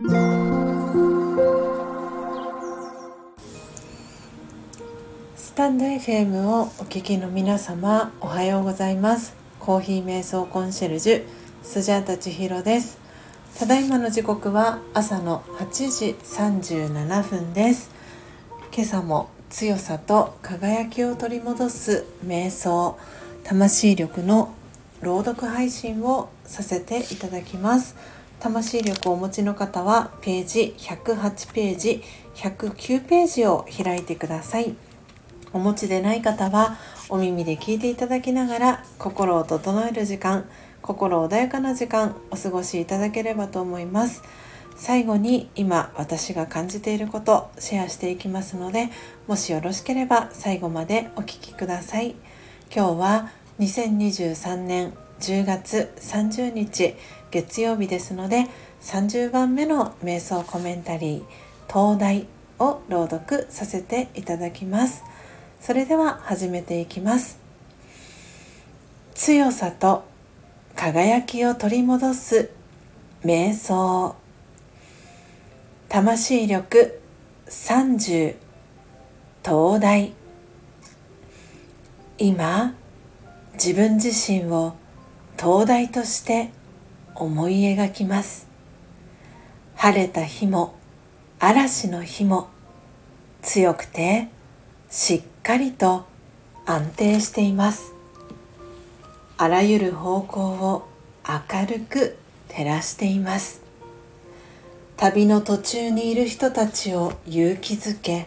スタンド FM をお聞きの皆様おはようございます。コーヒー瞑想コンシェルジュスジャータ千尋です。ただいまの時刻は朝の8時37分です。今朝も強さと輝きを取り戻す瞑想魂力の朗読配信をさせていただきます。魂力をお持ちの方はページ108ページ109ページを開いてください。お持ちでない方はお耳で聞いていただきながら心を整える時間心穏やかな時間お過ごしいただければと思います。最後に今私が感じていることシェアしていきますのでもしよろしければ最後までお聴きください。今日は2023年10月30日月曜日ですので30番目の瞑想コメンタリー東大を朗読させていただきます。それでは始めていきます。強さと輝きを取り戻す瞑想。魂力30東大。今自分自身を灯台として思い描きます。晴れた日も嵐の日も強くてしっかりと安定しています。あらゆる方向を明るく照らしています。旅の途中にいる人たちを勇気づけ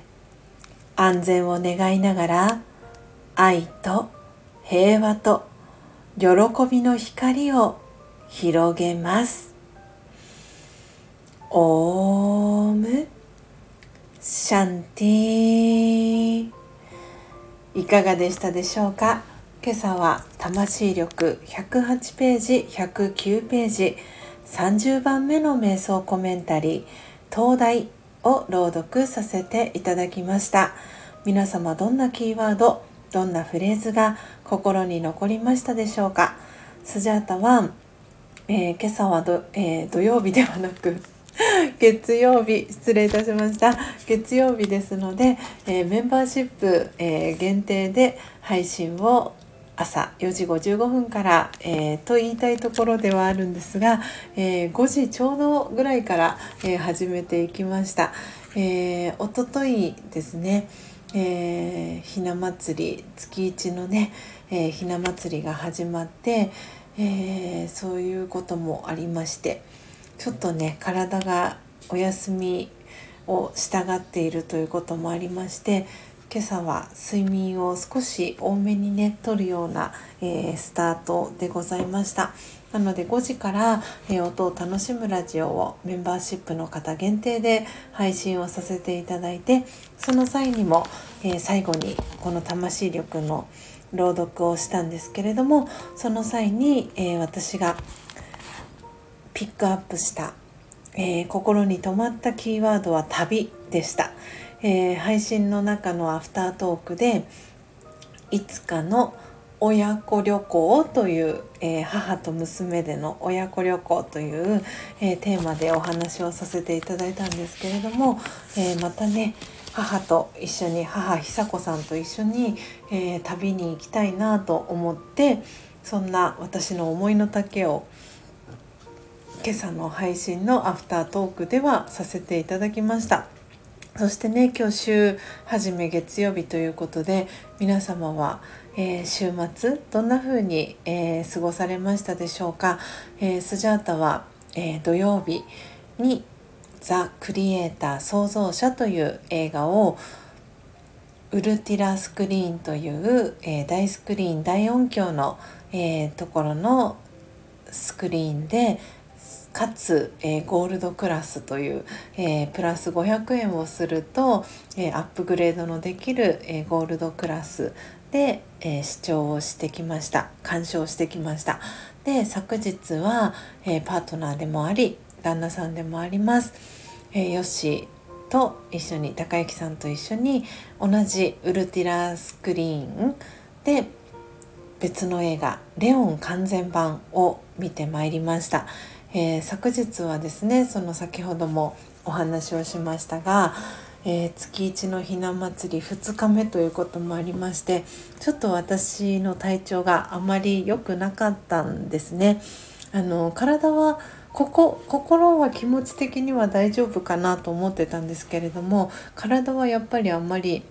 安全を願いながら愛と平和と喜びの光を広げます。オーム。シャンティいかがでしたでしょうか？今朝は魂力108ページ109ページ30番目の瞑想コメンタリー東大を朗読させていただきました。皆様どんなキーワードどんなフレーズが心に残りましたでしょうか？スジャータは、えー、今朝はど、えー、土曜日ではなく 月曜日失礼いたしました月曜日ですので、えー、メンバーシップ、え限定で配信を朝4時55分から、えー、と言いたいところではあるんですが、えー、5時ちょうどぐらいから、えー、始めていきました。えー、おとといですね、え、ひな祭り月一のね、え、ひな祭りが始まって、えー、そういうこともありましてちょっとね体がお休みをしたがっているということもありまして今朝は睡眠を少し多めにねとるような、えー、スタートでございました。なので5時から、えー、音を楽しむラジオをメンバーシップの方限定で配信をさせていただいてその際にも、えー、最後にこの魂力の朗読をしたんですけれどもその際に、え私がピックアップした、え心に留まったキーワードは旅でした。えー、配信の中のアフタートークでいつかの親子旅行という、え、母と娘での親子旅行という、え、テーマでお話をさせていただいたんですけれども、えまたね母と一緒に母久子さんと一緒に、え旅に行きたいなと思ってそんな私の思いの丈を今朝の配信のアフタートークではさせていただきました。そしてね今日週初め月曜日ということで皆様は、えー、週末どんな風に、えー、過ごされましたでしょうか、えー、スジャータは、え土曜日に「ザ・クリエイター創造者」という映画をウルティラスクリーンという、え大スクリーン大音響の、えところのスクリーンでかつ、えー、ゴールドクラスという、え、プラス500円をすると、え、アップグレードのできる、えゴールドクラスで、え視聴をしてきました。鑑賞してきました。で昨日は、えパートナーでもあり旦那さんでもあります、えヨッシーと一緒に高之さんと一緒に同じウルティラスクリーンで別の映画「レオン完全版」を見てまいりました。えー、昨日はですねその先ほどもお話をしましたが、えー、月一のひな祭り2日目ということもありましてちょっと私の体調があまり良くなかったんですね。あの体はここ心は気持ち的には大丈夫かなと思ってたんですけれども体はやっぱりあんまり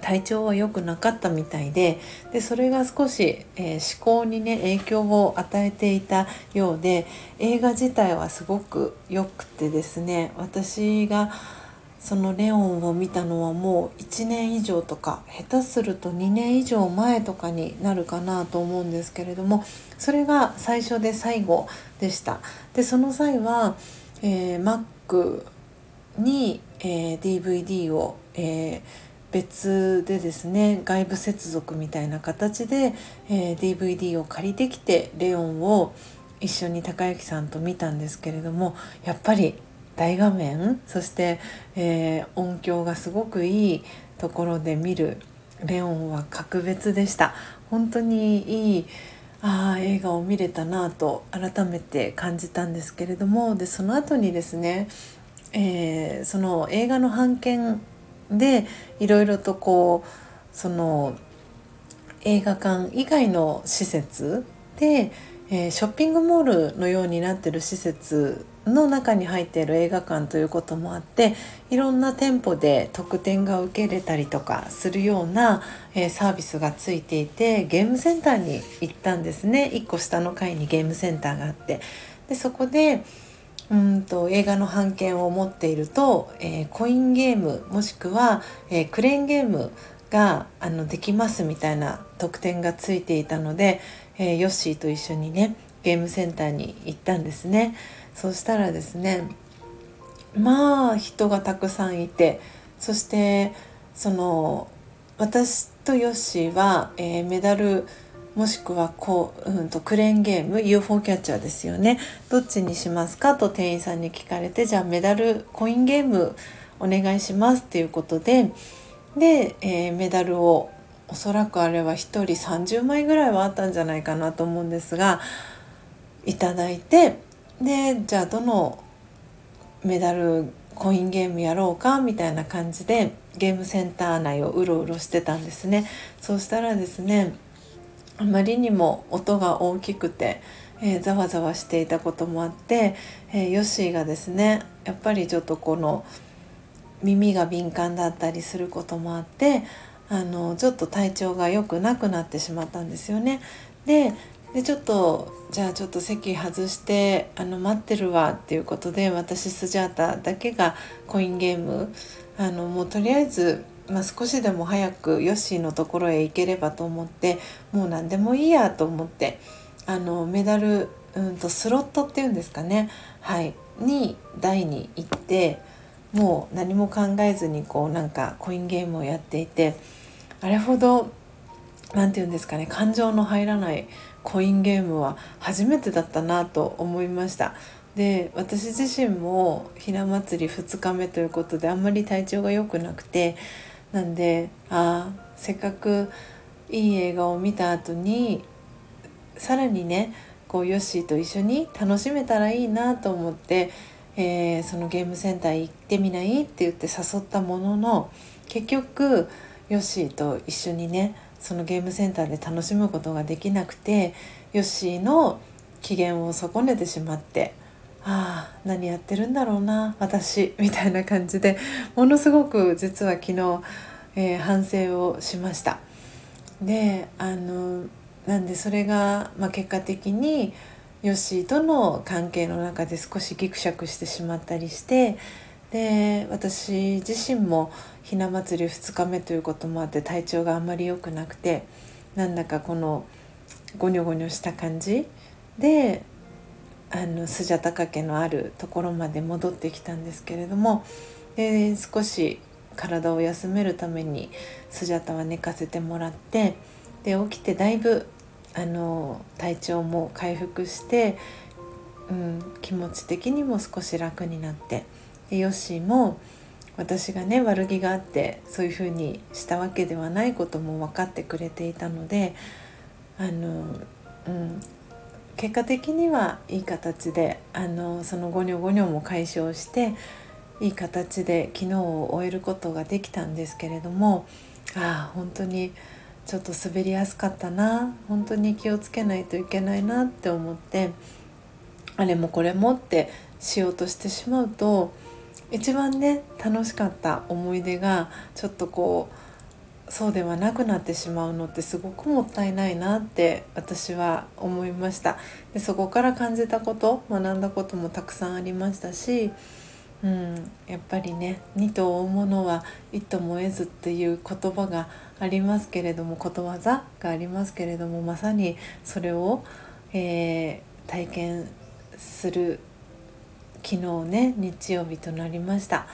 体調は良くなかったみたいででそれが少し、えー、思考にね影響を与えていたようで映画自体はすごく良くてですね私がそのレオンを見たのはもう1年以上とか下手すると2年以上前とかになるかなと思うんですけれどもそれが最初で最後でした。でその際は、えー、Mac に、えー、DVD を、えー、別でですね外部接続みたいな形で、えー、DVD を借りてきてレオンを一緒に高之さんと見たんですけれどもやっぱり大画面そして、えー、音響がすごくいいところで見るレオンは格別でした。本当にいいあ映画を見れたなと改めて感じたんですけれどもでその後にですね、えー、その映画の版権でいろいろとこうその映画館以外の施設で、えー、ショッピングモールのようになってる施設の中に入っている映画館ということもあっていろんな店舗で特典が受けれたりとかするような、えー、サービスがついていてゲームセンターに行ったんですね1個下の階にゲームセンターがあってでそこでうんと映画の版権を持っていると、えー、コインゲームもしくは、えー、クレーンゲームがあのできますみたいな特典がついていたので、えー、ヨッシーと一緒にねゲームセンターに行ったんですね。そしたらですねまあ人がたくさんいてそしてその私とヨッシーは、えー、メダルもしくはこう、うんと、クレーンゲーム UFO キャッチャーですよね。どっちにしますかと店員さんに聞かれてじゃあメダルコインゲームお願いしますっていうことでで、えー、メダルをおそらくあれは1人30枚ぐらいはあったんじゃないかなと思うんですがいただいてでじゃあどのメダルコインゲームやろうかみたいな感じでゲームセンター内をうろうろしてたんですねそうしたらですねあまりにも音が大きくて、えー、ざわざわしていたこともあって、えー、ヨッシーがですねやっぱりちょっとこの耳が敏感だったりすることもあってあのちょっと体調が良くなくなってしまったんですよね。ででちょっとじゃあちょっと席外してあの待ってるわっていうことで私スジャータだけがコインゲームあのもうとりあえず、まあ、少しでも早くヨッシーのところへ行ければと思ってもう何でもいいやと思ってあのメダル、うんとスロットっていうんですかねはいに台に行ってもう何も考えずにこうなんかコインゲームをやっていてあれほど何て言うんですかね感情の入らないコインゲームは初めてだったなと思いました。で私自身もひな祭り2日目ということであんまり体調が良くなくてなんであせっかくいい映画を見た後にさらにねこうヨッシーと一緒に楽しめたらいいなと思って、えー、そのゲームセンター行ってみない？って言って誘ったものの結局ヨッシーと一緒にねそのゲームセンターで楽しむことができなくてヨッシーの機嫌を損ねてしまってああ何やってるんだろうな私みたいな感じでものすごく実は昨日、えー、反省をしました。であのなんでそれが、まあ、結果的にヨッシーとの関係の中で少しギクシャクしてしまったりしてで私自身もひな祭り2日目ということもあって体調があんまり良くなくてなんだかこのゴニョゴニョした感じであのスジャタカ家のあるところまで戻ってきたんですけれどもで少し体を休めるためにスジャタは寝かせてもらってで起きてだいぶあの体調も回復して、うん、気持ち的にも少し楽になって。ヨッシーも私がね悪気があってそういうふうにしたわけではないことも分かってくれていたのであの、うん、結果的にはいい形であのそのゴニョゴニョも解消していい形で昨日を終えることができたんですけれどもああ本当にちょっと滑りやすかったな本当に気をつけないといけないなって思ってあれもこれもってしようとしてしまうと一番ね楽しかった思い出がちょっとこうそうではなくなってしまうのってすごくもったいないなって私は思いました。でそこから感じたこと学んだこともたくさんありましたしうん、やっぱりね二と追うものは一とも得ずっていう言葉がありますけれどもことわざがありますけれどもまさにそれを、えー、体験する昨日ね日曜日となりました。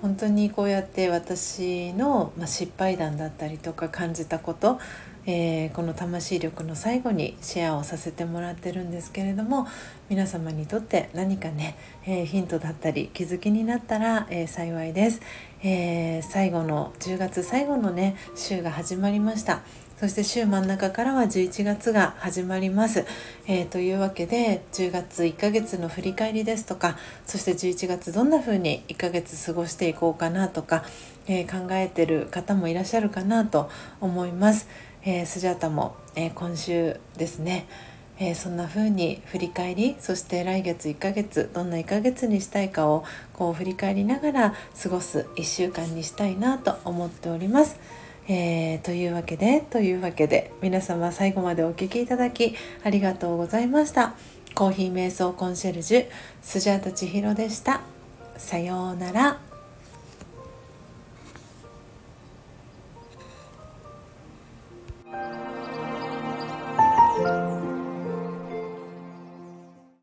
本当にこうやって私の、まあ、失敗談だったりとか感じたことえー、この魂力の最後にシェアをさせてもらってるんですけれども皆様にとって何かね、えー、ヒントだったり気づきになったら、えー、幸いです、え最後の10月最後のね週が始まりました。そして週真ん中からは11月が始まります、えというわけで10月1ヶ月の振り返りですとかそして11月どんな風に1ヶ月過ごしていこうかなとか、え考えてる方もいらっしゃるかなと思います。えー、スジャータも、え、今週ですね、え、そんな風に振り返りそして来月1ヶ月どんな1ヶ月にしたいかをこう振り返りながら過ごす1週間にしたいなと思っております。えー、というわけでというわけで皆様最後までお聴きいただきありがとうございました。コーヒー瞑想コンシェルジュスジャータ千尋でした。さようなら。